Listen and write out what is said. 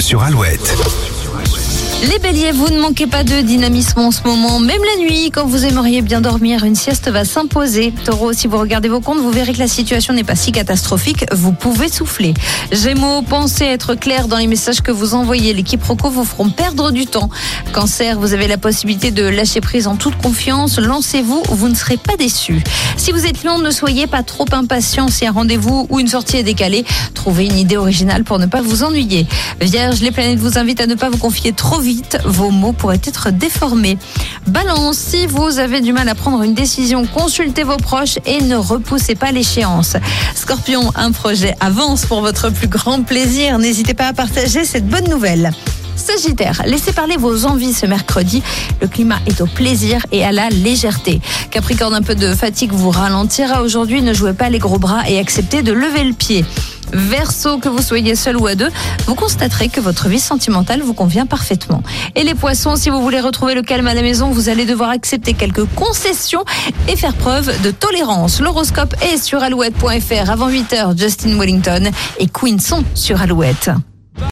sur Alouette. Les béliers, vous ne manquez pas de dynamisme en ce moment. Même la nuit, quand vous aimeriez bien dormir, une sieste va s'imposer. Taureau, si vous regardez vos comptes, vous verrez que la situation n'est pas si catastrophique. Vous pouvez souffler. Gémeaux, pensez être clair dans les messages que vous envoyez. Les quiproquos vous feront perdre du temps. Cancer, vous avez la possibilité de lâcher prise en toute confiance. Lancez-vous, vous ne serez pas déçu. Si vous êtes lion, ne soyez pas trop impatient. Si un rendez-vous ou une sortie est décalé, trouvez une idée originale pour ne pas vous ennuyer. Vierge, les planètes vous invitent à ne pas vous confier trop vite vos mots pourraient être déformés. Balance, si vous avez du mal à prendre une décision, consultez vos proches et ne repoussez pas l'échéance. Scorpion, un projet avance pour votre plus grand plaisir. N'hésitez pas à partager cette bonne nouvelle. Sagittaire, laissez parler vos envies ce mercredi. Le climat est au plaisir et à la légèreté. Capricorne, un peu de fatigue vous ralentira aujourd'hui. Ne jouez pas les gros bras et acceptez de lever le pied. Verseau, que vous soyez seul ou à deux, vous constaterez que votre vie sentimentale vous convient parfaitement. Et les poissons, si vous voulez retrouver le calme à la maison, vous allez devoir accepter quelques concessions et faire preuve de tolérance. L'horoscope est sur alouette.fr avant 8h. Justin Wellington et Queen sont sur Alouette.